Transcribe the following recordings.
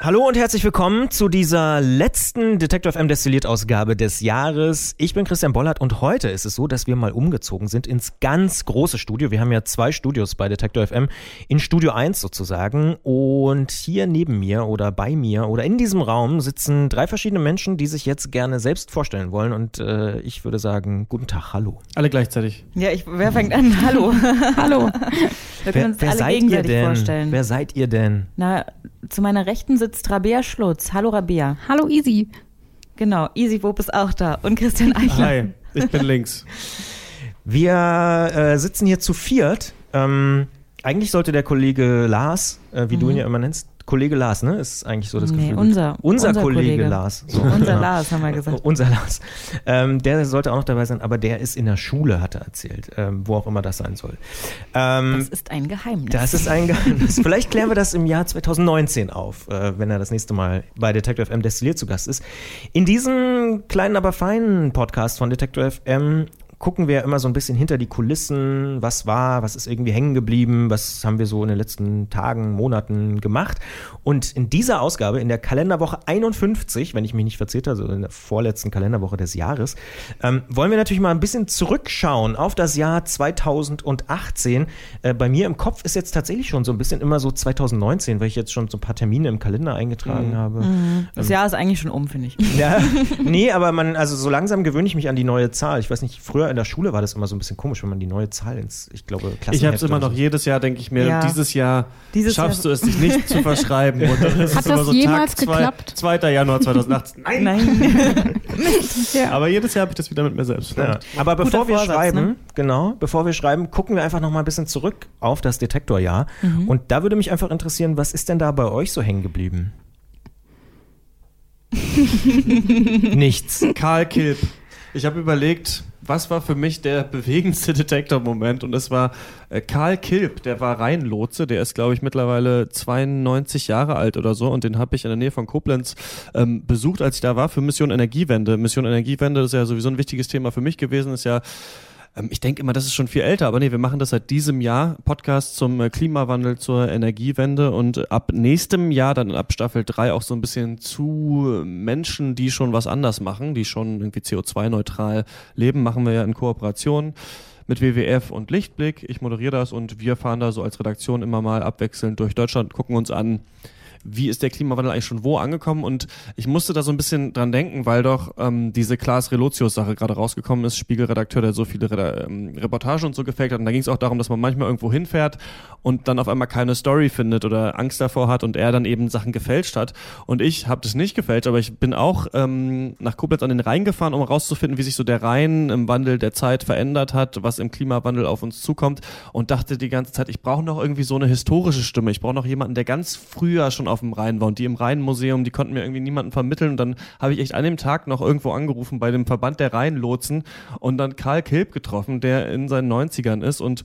Hallo und herzlich willkommen zu dieser letzten Detective FM Destilliert Ausgabe des Jahres. Ich bin Christian Bollert und heute ist es so, dass wir mal umgezogen sind ins ganz große Studio. Wir haben ja zwei Studios bei Detector FM, in Studio 1 sozusagen. Und hier neben mir oder bei mir oder in diesem Raum sitzen drei verschiedene Menschen, die sich jetzt gerne selbst vorstellen wollen. Und äh, ich würde sagen, guten Tag, hallo. Alle gleichzeitig. Ja, ich, wer fängt an? Hallo. Hallo. Wir können Wer, uns wer alle seid ihr gegenseitig denn? vorstellen. Wer seid ihr denn? Na, zu meiner Rechten sitzt Rabea Schlutz. Hallo Rabea. Hallo Easy. Genau, Easy Wob ist auch da. Und Christian Eichler. Hi, ich bin links. Wir äh, sitzen hier zu viert. Ähm, eigentlich sollte der Kollege Lars, äh, wie du ihn ja immer nennst, Kollege Lars, ne? Ist eigentlich so das. Nee, Gefühl. unser- unser, unser Kollege, Kollege. Lars. So, Unser ja. Lars, haben wir gesagt. Unser Lars. Ähm, der sollte auch noch dabei sein, aber der ist in der Schule, hat er erzählt, ähm, wo auch immer das sein soll. Ähm, Das ist ein Geheimnis. das ist ein Geheimnis. Vielleicht klären wir das im Jahr 2019 auf, äh, wenn er das nächste Mal bei Detective FM Destilliert zu Gast ist. In diesem kleinen, aber feinen Podcast von Detective FM gucken wir immer so ein bisschen hinter die Kulissen, was war, was ist irgendwie hängen geblieben, was haben wir so in den letzten Tagen, Monaten gemacht. Und in dieser Ausgabe, in der Kalenderwoche 51, wenn ich mich nicht verzählt habe, also in der vorletzten Kalenderwoche des Jahres, ähm, wollen wir natürlich mal ein bisschen zurückschauen auf das Jahr 2018. Äh, bei mir im Kopf ist jetzt tatsächlich schon so ein bisschen immer so 2019, weil ich jetzt schon so ein paar Termine im Kalender eingetragen habe. das Jahr ist eigentlich schon um, finde ich. Ja, nee, aber man, also so langsam gewöhne ich mich an die neue Zahl. Ich weiß nicht, früher in der Schule war das immer so ein bisschen komisch, wenn man die neue Zahl ins, ich glaube, Klassenheft Ich habe es immer noch so. jedes Jahr, denke ich mir, Ja. dieses Jahr Dieses schaffst Jahr- du es, dich nicht zu verschreiben. Und dann ist Hat es immer das so jemals Tag zwei, geklappt? 2. Januar 2018. Nein. Nein. Ja. Aber jedes Jahr habe ich das wieder mit mir selbst. Ja. Aber bevor wir Vorsatz, schreiben, ne? genau, bevor wir schreiben, gucken wir einfach noch mal ein bisschen zurück auf das Detektorjahr. Mhm. Und da würde mich einfach interessieren, was ist denn da bei euch so hängen geblieben? Nichts. Karl Kilp. Ich habe überlegt, was war für mich der bewegendste Detektor-Moment und es war äh, Karl Kilp, der war Rheinlotse, der ist glaube ich mittlerweile 92 Jahre alt oder so und den habe ich in der Nähe von Koblenz ähm, besucht, als ich da war für Mission Energiewende. Mission Energiewende ist ja sowieso ein wichtiges Thema für mich gewesen, ist ja ähm, ich denke immer, das ist schon viel älter, aber nee, wir machen das seit diesem Jahr. Podcast zum äh, Klimawandel, zur Energiewende und ab nächstem Jahr, dann ab Staffel 3 auch so ein bisschen zu Menschen, die schon was anders machen, die schon irgendwie CO2-neutral leben, machen wir ja in Kooperation mit WWF und Lichtblick. Ich moderiere das und wir fahren da so als Redaktion immer mal abwechselnd durch Deutschland, gucken uns an, wie ist der Klimawandel eigentlich schon wo angekommen? Und ich musste da so ein bisschen dran denken, weil doch ähm, diese Klaas Relotius-Sache gerade rausgekommen ist, Spiegelredakteur, der so viele Reda ähm, Reportagen und so gefaked hat. Und da ging es auch darum, dass man manchmal irgendwo hinfährt und dann auf einmal keine Story findet oder Angst davor hat und er dann eben Sachen gefälscht hat. Und ich habe das nicht gefälscht, aber ich bin auch ähm, nach Koblenz an den Rhein gefahren, um herauszufinden, wie sich so der Rhein im Wandel der Zeit verändert hat, was im Klimawandel auf uns zukommt und dachte die ganze Zeit, ich brauche noch irgendwie so eine historische Stimme. Ich brauche noch jemanden, der ganz früher schon auf dem Rhein war und die im Rheinmuseum, die konnten mir irgendwie niemanden vermitteln und dann habe ich echt an dem Tag noch irgendwo angerufen bei dem Verband der Rheinlotsen und dann Karl Kilp getroffen, der in seinen 90ern ist und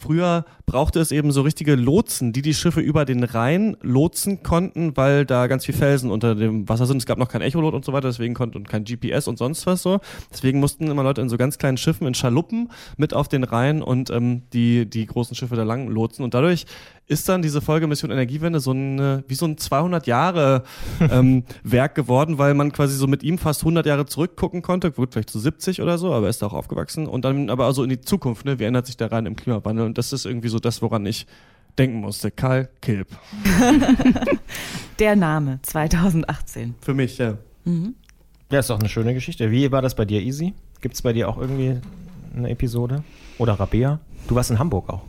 Früher brauchte es eben so richtige Lotsen, die die Schiffe über den Rhein lotsen konnten, weil da ganz viel Felsen unter dem Wasser sind. Es gab noch kein Echolot und so weiter, deswegen konnte und kein GPS und sonst was so. Deswegen mussten immer Leute in so ganz kleinen Schiffen, in Schaluppen mit auf den Rhein und ähm, die, die großen Schiffe da lang lotsen. Und dadurch ist dann diese Folge Mission Energiewende so ein, wie so ein 200 Jahre ähm, Werk geworden, weil man quasi so mit ihm fast 100 Jahre zurückgucken konnte, gut, vielleicht zu 70 oder so, aber er ist da auch aufgewachsen und dann aber also in die Zukunft, ne, wie ändert sich der Rhein im Klimawandel und das ist irgendwie so das, woran ich denken musste. Karl Kilp. Der Name 2018. Für mich, ja. Ja, ist doch eine schöne Geschichte. Wie war das bei dir, Easy? Gibt es bei dir auch irgendwie eine Episode? Oder Rabea? Du warst in Hamburg auch.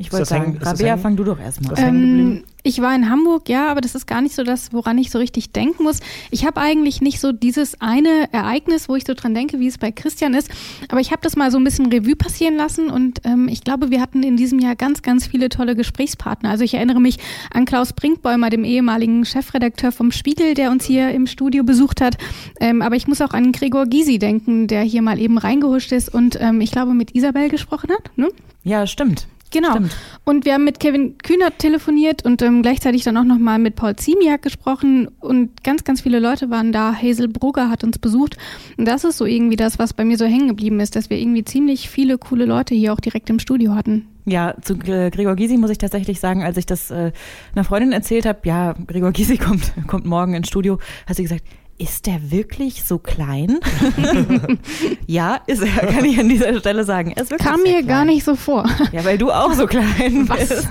Ich wollte sagen, Rabea, fang du doch erstmal an. Ähm, ich war in Hamburg, ja, aber das ist gar nicht so das, woran ich so richtig denken muss. Ich habe eigentlich nicht so dieses eine Ereignis, wo ich so dran denke, wie es bei Christian ist. Aber ich habe das mal so ein bisschen Revue passieren lassen und ähm, ich glaube, wir hatten in diesem Jahr ganz, ganz viele tolle Gesprächspartner. Also ich erinnere mich an Klaus Brinkbäumer, dem ehemaligen Chefredakteur vom Spiegel, der uns hier im Studio besucht hat. Ähm, aber ich muss auch an Gregor Gysi denken, der hier mal eben reingehuscht ist und ähm, ich glaube mit Isabel gesprochen hat. Ne? Ja, stimmt. Genau. Stimmt. Und wir haben mit Kevin Kühnert telefoniert und ähm, gleichzeitig dann auch nochmal mit Paul Ziemiak gesprochen und ganz, ganz viele Leute waren da. Hazel Brugger hat uns besucht und das ist so irgendwie das, was bei mir so hängen geblieben ist, dass wir irgendwie ziemlich viele coole Leute hier auch direkt im Studio hatten. Ja, zu Gregor Gysi muss ich tatsächlich sagen, als ich das äh, einer Freundin erzählt habe, ja, Gregor Gysi kommt, kommt morgen ins Studio, hat sie gesagt, ist der wirklich so klein? ja, ist er, kann ich an dieser Stelle sagen. Er ist wirklich Kam mir klein. gar nicht so vor. Ja, weil du auch so klein bist.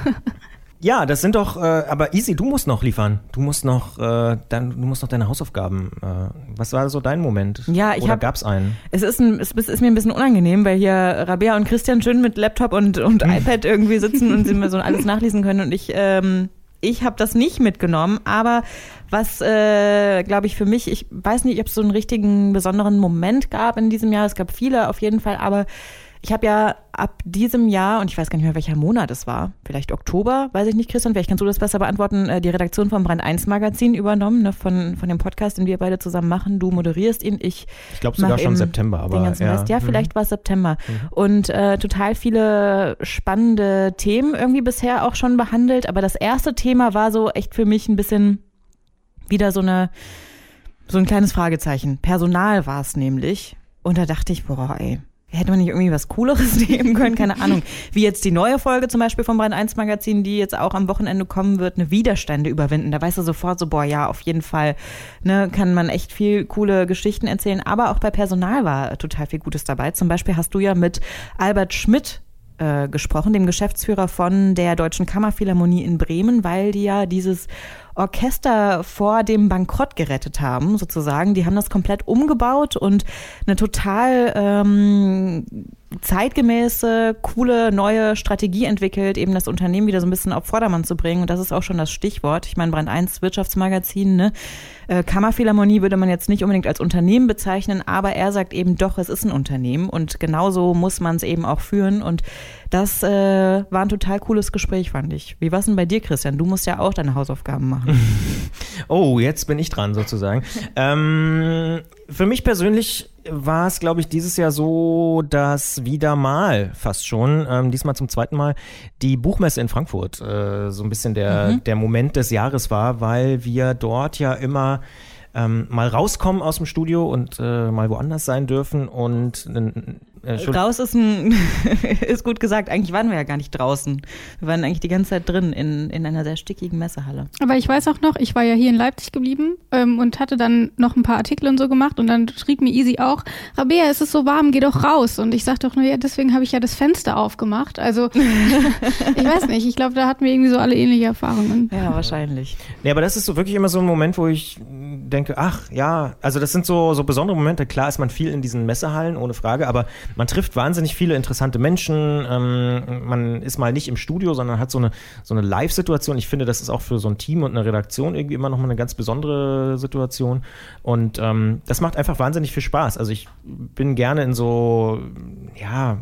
Ja, das sind doch, äh, aber easy, du musst noch liefern. Du musst noch, äh, dann, du musst noch deine Hausaufgaben. Äh, was war so dein Moment? Ja, ich Oder hab- gab's einen? Es ist, ein, es ist mir ein bisschen unangenehm, weil hier Rabea und Christian schön mit Laptop und, und iPad irgendwie sitzen und sie mir so alles nachlesen können und ich, ähm, ich habe das nicht mitgenommen, aber was, äh, glaube ich, für mich, ich weiß nicht, ob es so einen richtigen besonderen Moment gab in diesem Jahr, es gab viele auf jeden Fall, aber ich habe ja ab diesem Jahr, und ich weiß gar nicht mehr, welcher Monat es war, vielleicht Oktober, weiß ich nicht, Christian, vielleicht kannst du das besser beantworten, äh, die Redaktion vom Brand 1 Magazin übernommen, ne, von, von dem Podcast, den wir beide zusammen machen. Du moderierst ihn, ich Ich glaube sogar schon September, aber den ganzen ja. Rest. Ja, Mhm. vielleicht war es September. Und äh, total viele spannende Themen irgendwie bisher auch schon behandelt. Aber das erste Thema war so echt für mich ein bisschen wieder so eine so ein kleines Fragezeichen. Personal war es nämlich. Und da dachte ich, boah, ey. Hätte man nicht irgendwie was Cooleres nehmen können? Keine Ahnung. Wie jetzt die neue Folge zum Beispiel vom Brand 1 Magazin, die jetzt auch am Wochenende kommen wird, eine Widerstände überwinden. Da weißt du sofort so, boah, ja, auf jeden Fall, ne, kann man echt viel coole Geschichten erzählen. Aber auch bei Personal war total viel Gutes dabei. Zum Beispiel hast du ja mit Albert Schmidt äh, gesprochen, dem Geschäftsführer von der Deutschen Kammerphilharmonie in Bremen, weil die ja dieses Orchester vor dem Bankrott gerettet haben, sozusagen. Die haben das komplett umgebaut und eine total ähm, zeitgemäße, coole, neue Strategie entwickelt, eben das Unternehmen wieder so ein bisschen auf Vordermann zu bringen. Und das ist auch schon das Stichwort. Ich meine, Brand 1 Wirtschaftsmagazin, ne? Äh, Kammerphilharmonie würde man jetzt nicht unbedingt als Unternehmen bezeichnen, aber er sagt eben doch, es ist ein Unternehmen und genauso muss man es eben auch führen. Und das äh, war ein total cooles Gespräch, fand ich. Wie war es denn bei dir, Christian? Du musst ja auch deine Hausaufgaben machen. Oh, jetzt bin ich dran sozusagen. ähm, für mich persönlich war es, glaube ich, dieses Jahr so, dass wieder mal fast schon, ähm, diesmal zum zweiten Mal, die Buchmesse in Frankfurt äh, so ein bisschen der, der Moment des Jahres war, weil wir dort ja immer ähm, mal rauskommen aus dem Studio und äh, mal woanders sein dürfen und äh. Raus ist ein, ist gut gesagt. Eigentlich waren wir ja gar nicht draußen. Wir waren eigentlich die ganze Zeit drin in, in einer sehr stickigen Messehalle. Aber ich weiß auch noch, ich war ja hier in Leipzig geblieben ähm, und hatte dann noch ein paar Artikel und so gemacht und dann schrieb mir Easy auch, Rabea, es ist so warm, geh doch raus. Und ich sagte doch nur, ja, deswegen habe ich ja das Fenster aufgemacht. Also ich weiß nicht, ich glaube, da hatten wir irgendwie so alle ähnliche Erfahrungen. Ja, wahrscheinlich. Nee, aber das ist so wirklich immer so ein Moment, wo ich denke, ach ja, also das sind so, so besondere Momente. Klar ist man viel in diesen Messehallen, ohne Frage, aber man trifft wahnsinnig viele interessante Menschen. Ähm, man ist mal nicht im Studio, sondern hat so eine, so eine Live-Situation. Ich finde, das ist auch für so ein Team und eine Redaktion irgendwie immer noch mal eine ganz besondere Situation. Und ähm, das macht einfach wahnsinnig viel Spaß. Also ich bin gerne in so, ja,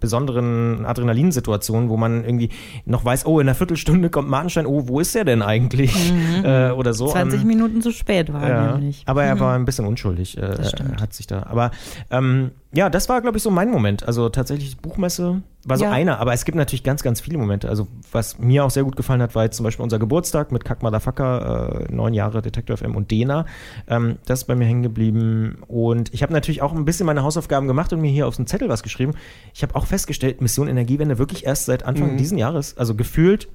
besonderen Adrenalinsituationen, wo man irgendwie noch weiß, oh, in einer Viertelstunde kommt Martenstein, oh, wo ist er denn eigentlich? Äh, oder so. 20 Ähm, Minuten zu spät war er ja, nämlich. aber er war ein bisschen unschuldig, äh, hat sich da. Aber ähm, ja, das war, glaube ich, so mein Moment. Also tatsächlich Buchmesse war so Ja. einer, aber es gibt natürlich ganz, ganz viele Momente. Also was mir auch sehr gut gefallen hat, war jetzt zum Beispiel unser Geburtstag mit Kack Motherfucker, äh, neun Jahre Detector FM und Dena. Ähm, das ist bei mir hängen geblieben. Und ich habe natürlich auch ein bisschen meine Hausaufgaben gemacht und mir hier auf den Zettel was geschrieben. Ich habe auch festgestellt, Mission Energiewende wirklich erst seit Anfang Mhm. diesen Jahres, also gefühlt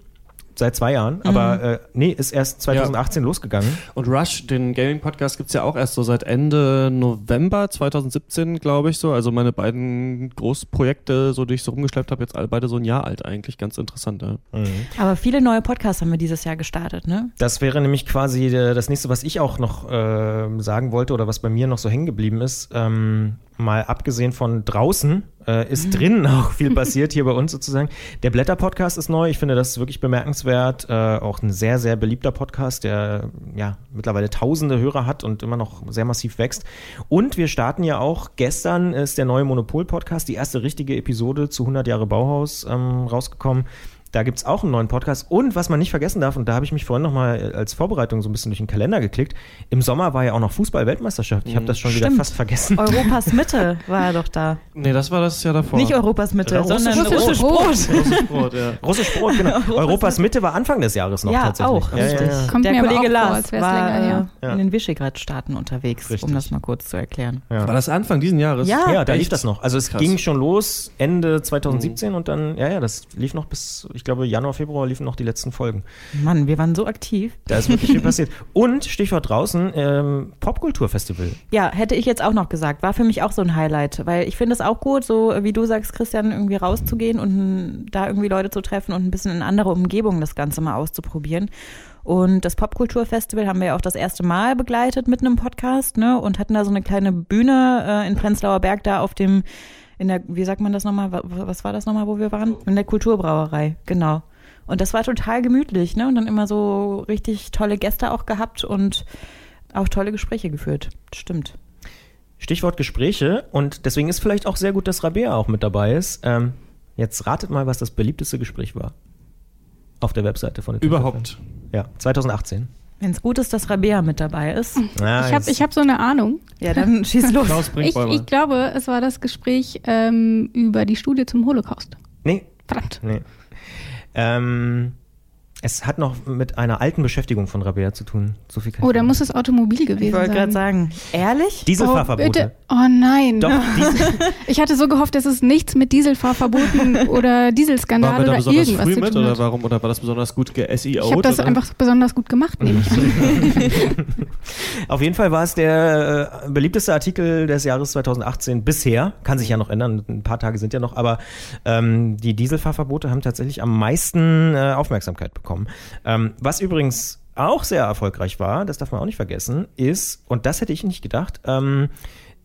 seit zwei Jahren, aber äh, nee, ist erst 2018 losgegangen. Und Rush, den Gaming-Podcast gibt's ja auch erst so seit Ende November 2017, glaube ich so. Also meine beiden Großprojekte, so die ich so rumgeschleppt habe, jetzt alle beide so ein Jahr alt eigentlich. Ganz interessant, ja. Aber viele neue Podcasts haben wir dieses Jahr gestartet, ne? Das wäre nämlich quasi der, das nächste, was ich auch noch äh, sagen wollte oder was bei mir noch so hängen geblieben ist. Ähm, mal abgesehen von draußen äh, ist drinnen auch viel passiert hier bei uns sozusagen. Der Blätter-Podcast ist neu. Ich finde, das wirklich bemerkenswert. Äh, auch ein sehr, sehr beliebter Podcast, der ja mittlerweile tausende Hörer hat und immer noch sehr massiv wächst. Und wir starten ja auch, gestern ist der neue Monopol-Podcast, die erste richtige Episode zu 100 Jahre Bauhaus ähm, rausgekommen Da gibt es auch einen neuen Podcast. Und was man nicht vergessen darf, und da habe ich mich vorhin nochmal als Vorbereitung so ein bisschen durch den Kalender geklickt, im Sommer war ja auch noch Fußball-Weltmeisterschaft. Ich habe das schon wieder Stimmt. fast vergessen. Europas Mitte war er doch da. Nee, das war das Jahr davor. Nicht Europas Mitte, Ja, sondern russisches russisches Brot. Brot. Großes Brot, ja. Russisch Brot, genau. Europas Mitte war Anfang des Jahres noch Ja, tatsächlich. auch, ja, ja, richtig. ja. Kommt Der mir Kollege auch vor, Lars als war länger her. Ja. in den Visegrad-Staaten unterwegs, Richtig. um das mal kurz zu erklären. Ja. War das Anfang diesen Jahres? Ja. Ja, da lief das noch. Also es Krass. ging schon los Ende 2017 und dann, ja, ja, das lief noch bis, ich glaube, Januar, Februar liefen noch die letzten Folgen. Mann, wir waren so aktiv. Da ist wirklich viel passiert. Und Stichwort draußen, ähm, Popkulturfestival. Ja, hätte ich jetzt auch noch gesagt. War für mich auch so ein Highlight, weil ich finde es auch gut, so wie du sagst, Christian, irgendwie rauszugehen und da irgendwie Leute zu treffen und ein bisschen in andere Umgebungen das Ganze mal auszuprobieren. Und das Popkulturfestival haben wir ja auch das erste Mal begleitet mit einem Podcast, ne? Und hatten da so eine kleine Bühne äh, in Prenzlauer Berg da auf dem, in der, wie sagt man das nochmal? Wa- Was war das nochmal, wo wir waren? In der Kulturbrauerei, genau. Und das war total gemütlich, ne? Und dann immer so richtig tolle Gäste auch gehabt und auch tolle Gespräche geführt. Stimmt. Stichwort Gespräche und deswegen ist vielleicht auch sehr gut, dass Rabea auch mit dabei ist. Ähm, jetzt ratet mal, was das beliebteste Gespräch war. Auf der Webseite von der Überhaupt. Ja, 2018. Wenn es gut ist, dass Rabea mit dabei ist. Ja, Ich habe ich hab so eine Ahnung. Ja, dann schieß los. Klaus Ich, ich glaube, es war das Gespräch ähm, über die Studie zum Holocaust. Nee, Verdammt. nee. Ähm, es hat noch mit einer alten Beschäftigung von Rabea zu tun. So viel kann Oh, da muss es Automobil gewesen Ich wollte sein. gerade sagen, ehrlich? Oh, Dieselfahrverbote. bitte. Oh nein. Doch, Diesel, Ich hatte so gehofft, dass es nichts mit Dieselfahrverboten oder Dieselskandal oder besonders irgendwas früh zu mit tun oder hat. warum? Oder war das besonders gut ge-SEO? Ich habe das einfach besonders gut gemacht, nehme ich an. Auf jeden Fall war es der äh, beliebteste Artikel des Jahres 2018 bisher. Kann sich ja noch ändern, ein paar Tage sind ja noch, aber ähm, die Dieselfahrverbote haben tatsächlich am meisten äh, Aufmerksamkeit bekommen. Ähm, was übrigens auch sehr erfolgreich war, das darf man auch nicht vergessen, ist, und das hätte ich nicht gedacht, ähm,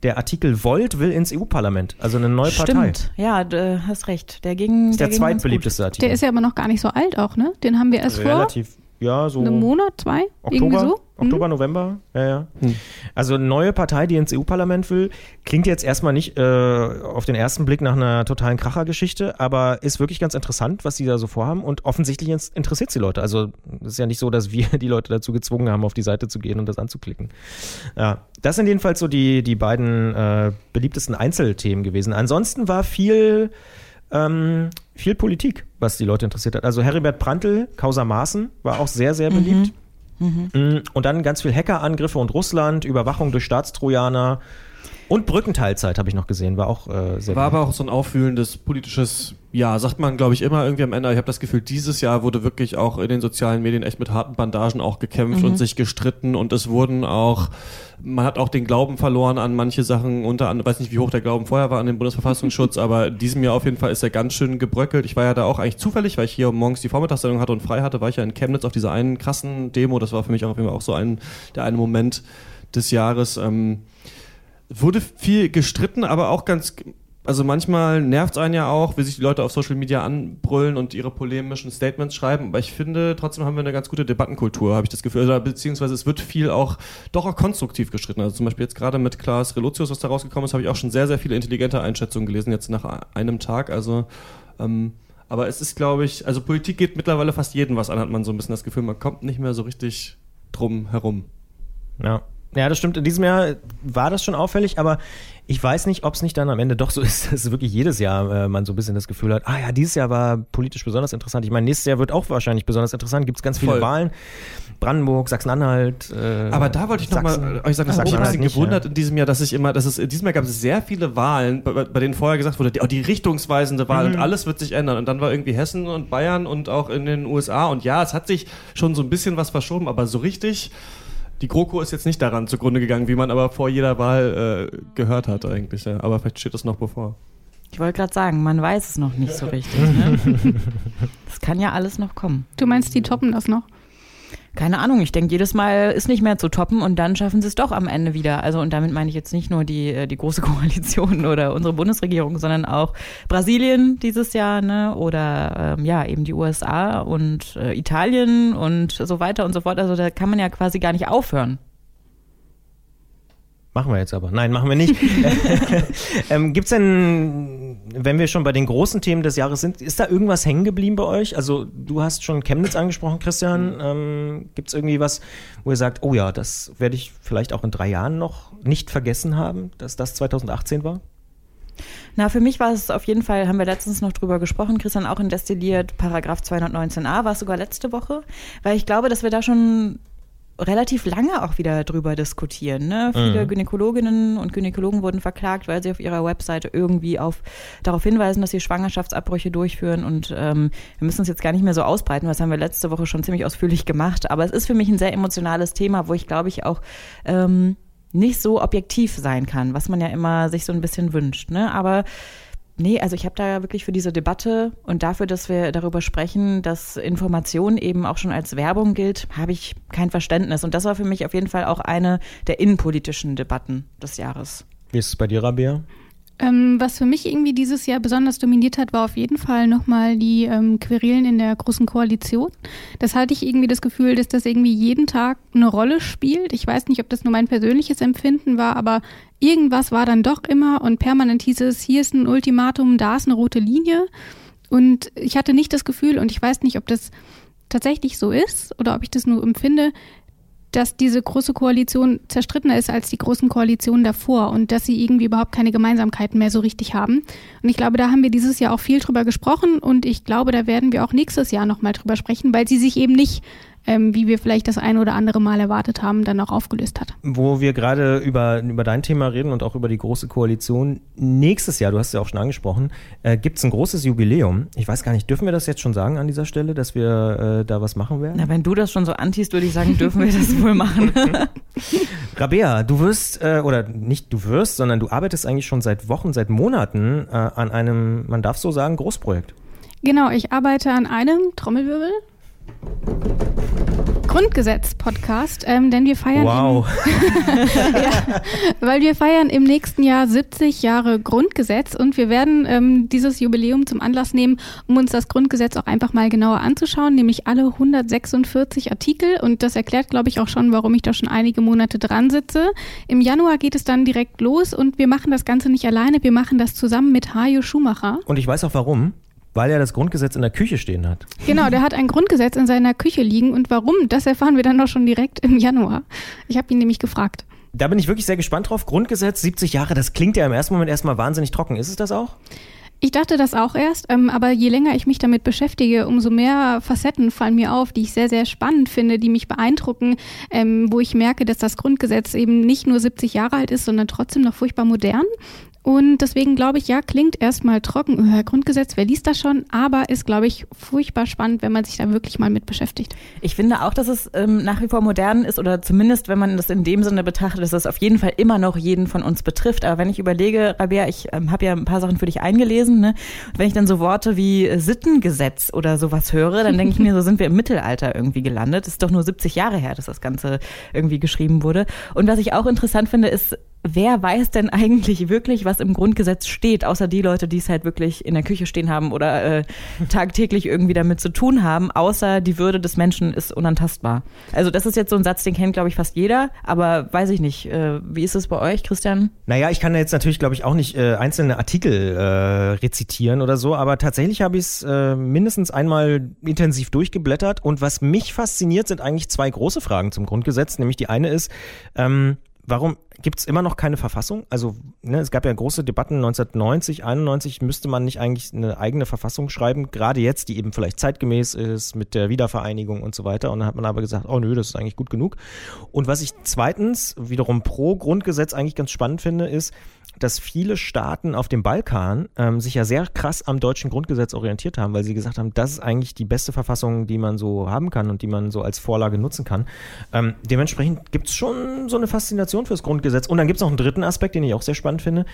der Artikel Volt will ins EU-Parlament, also eine neue Partei. Stimmt. Ja, du hast recht. Der ging. ist der gut. zweitbeliebteste Artikel. Der ist ja aber noch gar nicht so alt auch, ne? Den haben wir erst vor relativ, ja, so einem Monat, zwei, irgendwie Oktober, so. Oktober, November, ja, ja. Hm. Also eine neue Partei, die ins EU-Parlament will, klingt jetzt erstmal nicht äh, auf den ersten Blick nach einer totalen Krachergeschichte, aber ist wirklich ganz interessant, was die da so vorhaben und offensichtlich interessiert die Leute. Also es ist ja nicht so, dass wir die Leute dazu gezwungen haben, auf die Seite zu gehen und das anzuklicken. Ja, das sind jedenfalls so die, die beiden äh, beliebtesten Einzelthemen gewesen. Ansonsten war viel ähm, viel Politik, was die Leute interessiert hat. Also Heribert Prantl, Causa Maaßen, war auch sehr, sehr beliebt. Mm, Und dann ganz viel Hackerangriffe und Russland, Überwachung durch Staatstrojaner und Brückenteilzeit habe ich noch gesehen, war auch äh, sehr War beliebt. aber auch so ein aufwühlendes politisches Jahr, sagt man, glaube ich, immer irgendwie am Ende. Ich habe das Gefühl, dieses Jahr wurde wirklich auch in den sozialen Medien echt mit harten Bandagen auch gekämpft und sich gestritten und es wurden auch, man hat auch den Glauben verloren an manche Sachen, unter anderem, weiß nicht, wie hoch der Glauben vorher war an den Bundesverfassungsschutz, aber diesem Jahr auf jeden Fall ist er ganz schön gebröckelt. Ich war ja da auch eigentlich zufällig, weil ich hier morgens die Vormittagssendung hatte und frei hatte, war ich ja in Chemnitz auf dieser einen krassen Demo. Das war für mich auch auf jeden Fall auch so ein, der eine Moment des Jahres. Ähm, wurde viel gestritten, aber auch ganz, also manchmal nervt es einen ja auch, wie sich die Leute auf Social Media anbrüllen und ihre polemischen Statements schreiben. Aber ich finde, trotzdem haben wir eine ganz gute Debattenkultur, habe ich das Gefühl. Oder beziehungsweise es wird viel auch doch auch konstruktiv gestritten. Also zum Beispiel jetzt gerade mit Klaas Relotius, was da rausgekommen ist, habe ich auch schon sehr, sehr viele intelligente Einschätzungen gelesen, jetzt nach einem Tag. Also ähm, aber es ist, glaube ich, also Politik geht mittlerweile fast jeden was an, hat man so ein bisschen das Gefühl, man kommt nicht mehr so richtig drum herum. Ja. Ja, das stimmt. In diesem Jahr war das schon auffällig, aber ich weiß nicht, ob es nicht dann am Ende doch so ist, dass wirklich jedes Jahr äh, man so ein bisschen das Gefühl hat, ah ja, dieses Jahr war politisch besonders interessant. Ich meine, nächstes Jahr wird auch wahrscheinlich besonders interessant. Gibt es ganz viele Voll. Wahlen. Brandenburg, Sachsen-Anhalt. Äh, Aber da wollte ich nochmal euch sagen, das hat mich ein bisschen nicht, gewundert ja. in diesem Jahr, dass ich immer, dass es in diesem Jahr gab es sehr viele Wahlen, bei, bei denen vorher gesagt wurde, die, oh, die richtungsweisende Wahl Mhm. und alles wird sich ändern. Und dann war irgendwie Hessen und Bayern und auch in den USA. Und ja, es hat sich schon so ein bisschen was verschoben, aber so richtig. Die GroKo ist jetzt nicht daran zugrunde gegangen, wie man aber vor jeder Wahl äh, gehört hat eigentlich. Ja. Aber vielleicht steht das noch bevor. Ich wollte gerade sagen, man weiß es noch nicht so richtig. Ne? Das kann ja alles noch kommen. Du meinst, die toppen das noch? Keine Ahnung, ich denke, jedes Mal ist nicht mehr zu toppen und dann schaffen sie es doch am Ende wieder. Also und damit meine ich jetzt nicht nur die, äh, die große Koalition oder unsere Bundesregierung, sondern auch Brasilien dieses Jahr, ne? Oder ähm, ja, eben die USA und äh, Italien und so weiter und so fort. Also da kann man ja quasi gar nicht aufhören. Machen wir jetzt aber. Nein, machen wir nicht. ähm, Gibt es denn, wenn wir schon bei den großen Themen des Jahres sind, ist da irgendwas hängen geblieben bei euch? Also du hast schon Chemnitz angesprochen, Christian. Ähm, Gibt es irgendwie was, wo ihr sagt, oh ja, das werde ich vielleicht auch in drei Jahren noch nicht vergessen haben, dass das 2018 war? Na, für mich war es auf jeden Fall, haben wir letztens noch drüber gesprochen, Christian, auch in Destilliert, Paragraph 219a, war es sogar letzte Woche, weil ich glaube, dass wir da schon relativ lange auch wieder drüber diskutieren. Ne? Viele mhm. Gynäkologinnen und Gynäkologen wurden verklagt, weil sie auf ihrer Webseite irgendwie auf, darauf hinweisen, dass sie Schwangerschaftsabbrüche durchführen. Und ähm, wir müssen uns jetzt gar nicht mehr so ausbreiten, was haben wir letzte Woche schon ziemlich ausführlich gemacht. Aber es ist für mich ein sehr emotionales Thema, wo ich glaube ich auch ähm, nicht so objektiv sein kann, was man ja immer sich so ein bisschen wünscht. Ne? Aber Nee, also ich habe da wirklich für diese Debatte und dafür, dass wir darüber sprechen, dass Information eben auch schon als Werbung gilt, habe ich kein Verständnis. Und das war für mich auf jeden Fall auch eine der innenpolitischen Debatten des Jahres. Wie ist es bei dir, Rabea? Ähm, was für mich irgendwie dieses Jahr besonders dominiert hat, war auf jeden Fall nochmal die ähm, Querelen in der Großen Koalition. Das hatte ich irgendwie das Gefühl, dass das irgendwie jeden Tag eine Rolle spielt. Ich weiß nicht, ob das nur mein persönliches Empfinden war, aber irgendwas war dann doch immer und permanent hieß es, hier ist ein Ultimatum, da ist eine rote Linie. Und ich hatte nicht das Gefühl, und ich weiß nicht, ob das tatsächlich so ist oder ob ich das nur empfinde, dass diese große Koalition zerstrittener ist als die großen Koalitionen davor und dass sie irgendwie überhaupt keine Gemeinsamkeiten mehr so richtig haben. Und ich glaube, da haben wir dieses Jahr auch viel drüber gesprochen und ich glaube, da werden wir auch nächstes Jahr nochmal drüber sprechen, weil sie sich eben nicht ähm, wie wir vielleicht das ein oder andere Mal erwartet haben, dann auch aufgelöst hat. Wo wir gerade über, über dein Thema reden und auch über die Große Koalition, nächstes Jahr, du hast es ja auch schon angesprochen, äh, gibt es ein großes Jubiläum. Ich weiß gar nicht, dürfen wir das jetzt schon sagen an dieser Stelle, dass wir äh, da was machen werden? Na, wenn du das schon so antist, würde ich sagen, dürfen wir das wohl machen. Rabea, du wirst, äh, oder nicht du wirst, sondern du arbeitest eigentlich schon seit Wochen, seit Monaten äh, an einem, man darf so sagen, Großprojekt. Genau, ich arbeite an einem Trommelwirbel Grundgesetz-Podcast, ähm, denn wir feiern. Wow. Im, ja, weil wir feiern im nächsten Jahr 70 Jahre Grundgesetz und wir werden ähm, dieses Jubiläum zum Anlass nehmen, um uns das Grundgesetz auch einfach mal genauer anzuschauen, nämlich alle 146 Artikel und das erklärt, glaube ich, auch schon, warum ich da schon einige Monate dran sitze. Im Januar geht es dann direkt los und wir machen das Ganze nicht alleine, wir machen das zusammen mit Hajo Schumacher. Und ich weiß auch warum. Weil er das Grundgesetz in der Küche stehen hat. Genau, der hat ein Grundgesetz in seiner Küche liegen. Und warum, das erfahren wir dann doch schon direkt im Januar. Ich habe ihn nämlich gefragt. Da bin ich wirklich sehr gespannt drauf. Grundgesetz, 70 Jahre, das klingt ja im ersten Moment erstmal wahnsinnig trocken. Ist es das auch? Ich dachte das auch erst, ähm, aber je länger ich mich damit beschäftige, umso mehr Facetten fallen mir auf, die ich sehr, sehr spannend finde, die mich beeindrucken, ähm, wo ich merke, dass das Grundgesetz eben nicht nur 70 Jahre alt ist, sondern trotzdem noch furchtbar modern und deswegen glaube ich, ja, klingt erstmal trocken, äh, Grundgesetz, wer liest das schon, aber ist, glaube ich, furchtbar spannend, wenn man sich da wirklich mal mit beschäftigt. Ich finde auch, dass es ähm, nach wie vor modern ist oder zumindest, wenn man das in dem Sinne betrachtet, dass es auf jeden Fall immer noch jeden von uns betrifft. Aber wenn ich überlege, Rabea, ich ähm, habe ja ein paar Sachen für dich eingelesen, ne? Und wenn ich dann so Worte wie äh, Sittengesetz oder sowas höre, dann denke ich mir, so sind wir im Mittelalter irgendwie gelandet. Es ist doch nur 70 Jahre her, dass das Ganze irgendwie geschrieben wurde. Und was ich auch interessant finde, ist, wer weiß denn eigentlich wirklich, was im Grundgesetz steht, außer die Leute, die es halt wirklich in der Küche stehen haben oder äh, tagtäglich irgendwie damit zu tun haben, außer die Würde des Menschen ist unantastbar. Also das ist jetzt so ein Satz, den kennt, glaube ich, fast jeder, aber weiß ich nicht. Äh, wie ist es bei euch, Christian? Naja, ich kann jetzt natürlich, glaube ich, auch nicht äh, einzelne Artikel äh, rezitieren oder so, aber tatsächlich habe ich es äh, mindestens einmal intensiv durchgeblättert und was mich fasziniert, sind eigentlich zwei große Fragen zum Grundgesetz. Nämlich die eine ist, ähm, warum gibt es immer noch keine Verfassung? Also ne, es gab ja große Debatten 1990, 91 müsste man nicht eigentlich eine eigene Verfassung schreiben, gerade jetzt, die eben vielleicht zeitgemäß ist mit der Wiedervereinigung und so weiter. Und dann hat man aber gesagt, oh nö, das ist eigentlich gut genug. Und was ich zweitens wiederum pro Grundgesetz eigentlich ganz spannend finde, ist, dass viele Staaten auf dem Balkan ähm, sich ja sehr krass am deutschen Grundgesetz orientiert haben, weil sie gesagt haben, das ist eigentlich die beste Verfassung, die man so haben kann und die man so als Vorlage nutzen kann. Ähm, dementsprechend gibt es schon so eine Faszination fürs Grundgesetz. Und dann gibt es noch einen dritten Aspekt, den ich auch sehr spannend finde.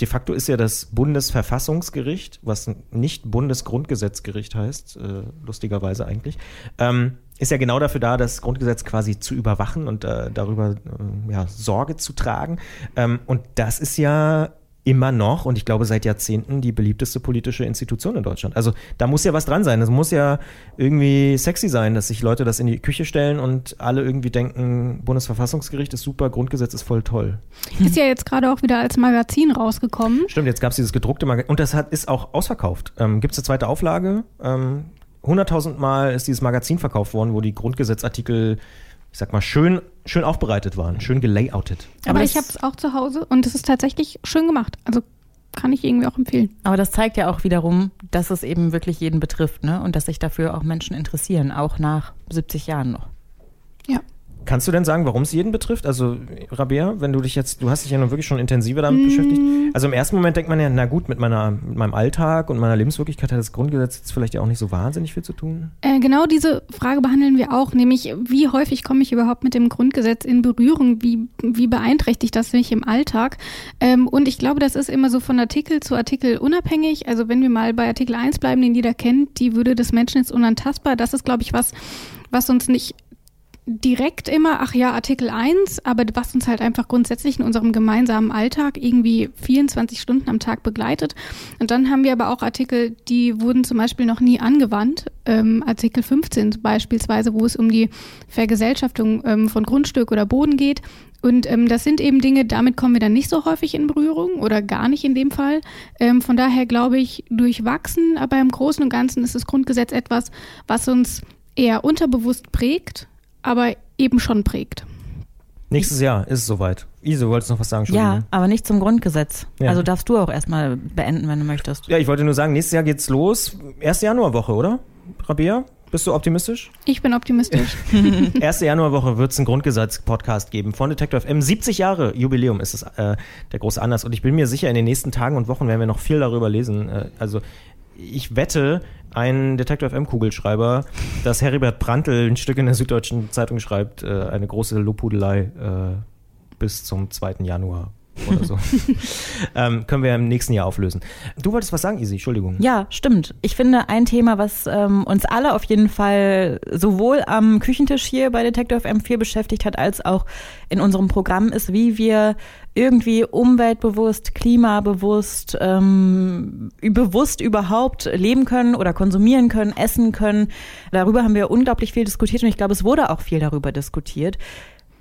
De facto ist ja das Bundesverfassungsgericht, was nicht Bundesgrundgesetzgericht heißt, äh, lustigerweise eigentlich, ähm, ist ja genau dafür da, das Grundgesetz quasi zu überwachen und äh, darüber äh, ja, Sorge zu tragen. Ähm, und das ist ja immer noch und ich glaube seit Jahrzehnten die beliebteste politische Institution in Deutschland. Also da muss ja was dran sein. Es muss ja irgendwie sexy sein, dass sich Leute das in die Küche stellen und alle irgendwie denken, Bundesverfassungsgericht ist super, Grundgesetz ist voll toll. Ist ja jetzt gerade auch wieder als Magazin rausgekommen. Stimmt, jetzt gab es dieses gedruckte Magazin und das hat, ist auch ausverkauft. Ähm, Gibt es eine zweite Auflage? Ähm, 100.000 Mal ist dieses Magazin verkauft worden, wo die Grundgesetzartikel ich sag mal, schön, schön aufbereitet waren, schön gelayoutet. Aber, Aber ich habe es auch zu Hause und es ist tatsächlich schön gemacht. Also kann ich irgendwie auch empfehlen. Aber das zeigt ja auch wiederum, dass es eben wirklich jeden betrifft, ne? Und dass sich dafür auch Menschen interessieren, auch nach 70 Jahren noch. Kannst du denn sagen, warum es jeden betrifft? Also, Rabea, wenn du dich jetzt, du hast dich ja nun wirklich schon intensiver damit beschäftigt. Also im ersten Moment denkt man ja, na gut, mit, meiner, mit meinem Alltag und meiner Lebenswirklichkeit hat das Grundgesetz jetzt vielleicht ja auch nicht so wahnsinnig viel zu tun. Äh, genau diese Frage behandeln wir auch, nämlich wie häufig komme ich überhaupt mit dem Grundgesetz in Berührung, wie, wie beeinträchtigt das mich im Alltag? Ähm, und ich glaube, das ist immer so von Artikel zu Artikel unabhängig. Also wenn wir mal bei Artikel 1 bleiben, den jeder kennt, die Würde des Menschen ist unantastbar, das ist, glaube ich, was, was uns nicht direkt immer, ach ja, Artikel 1, aber was uns halt einfach grundsätzlich in unserem gemeinsamen Alltag irgendwie 24 Stunden am Tag begleitet. Und dann haben wir aber auch Artikel, die wurden zum Beispiel noch nie angewandt. Ähm, Artikel 15 beispielsweise, wo es um die Vergesellschaftung ähm, von Grundstück oder Boden geht. Und ähm, das sind eben Dinge, damit kommen wir dann nicht so häufig in Berührung oder gar nicht in dem Fall. Ähm, von daher glaube ich, durchwachsen, aber im Großen und Ganzen ist das Grundgesetz etwas, was uns eher unterbewusst prägt, aber eben schon prägt. Nächstes Jahr ist es soweit. Ise, du wolltest noch was sagen? Ja, aber nicht zum Grundgesetz. Ja. Also darfst du auch erstmal beenden, wenn du möchtest. Ja, ich wollte nur sagen, nächstes Jahr geht's los. Erste Januarwoche, oder? Rabea, bist du optimistisch? Ich bin optimistisch. Erste Januarwoche wird es einen Grundgesetz-Podcast geben von Detektor FM. 70 Jahre Jubiläum ist es äh, der große Anlass. Und ich bin mir sicher, in den nächsten Tagen und Wochen werden wir noch viel darüber lesen. Äh, also ich wette, ein Detektor FM-Kugelschreiber, dass Heribert Prantl ein Stück in der Süddeutschen Zeitung schreibt, äh, eine große Lobhudelei äh, bis zum 2. Januar oder so. ähm, können wir im nächsten Jahr auflösen. Du wolltest was sagen, Isi, Entschuldigung. Ja, stimmt. Ich finde, ein Thema, was ähm, uns alle auf jeden Fall sowohl am Küchentisch hier bei Detective M4 beschäftigt hat, als auch in unserem Programm ist, wie wir irgendwie umweltbewusst, klimabewusst, ähm, bewusst überhaupt leben können oder konsumieren können, essen können. Darüber haben wir unglaublich viel diskutiert und ich glaube, es wurde auch viel darüber diskutiert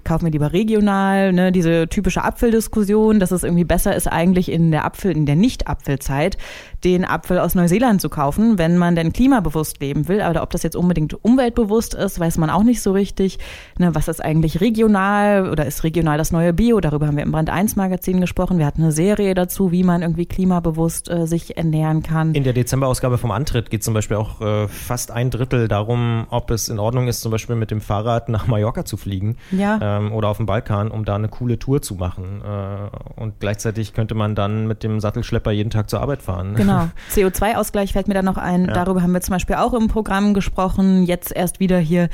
kaufen wir lieber regional, ne, diese typische Apfeldiskussion, dass es irgendwie besser ist, eigentlich in der Apfel, in der Nicht-Apfelzeit, den Apfel aus Neuseeland zu kaufen, wenn man denn klimabewusst leben will. Aber ob das jetzt unbedingt umweltbewusst ist, weiß man auch nicht so richtig. Ne, was ist eigentlich regional oder ist regional das neue Bio? Darüber haben wir im Brand 1 Magazin gesprochen. Wir hatten eine Serie dazu, wie man irgendwie klimabewusst äh, sich ernähren kann. In der Dezemberausgabe vom Antritt geht zum Beispiel auch äh, fast ein Drittel darum, ob es in Ordnung ist, zum Beispiel mit dem Fahrrad nach Mallorca zu fliegen Ja. ähm, oder auf dem Balkan, um da eine coole Tour zu machen. Äh, und gleichzeitig könnte man dann mit dem Sattelschlepper jeden Tag zur Arbeit fahren. Genau. CO2-Ausgleich fällt mir da noch ein. Ja. Darüber haben wir zum Beispiel auch im Programm gesprochen. Jetzt erst wieder hier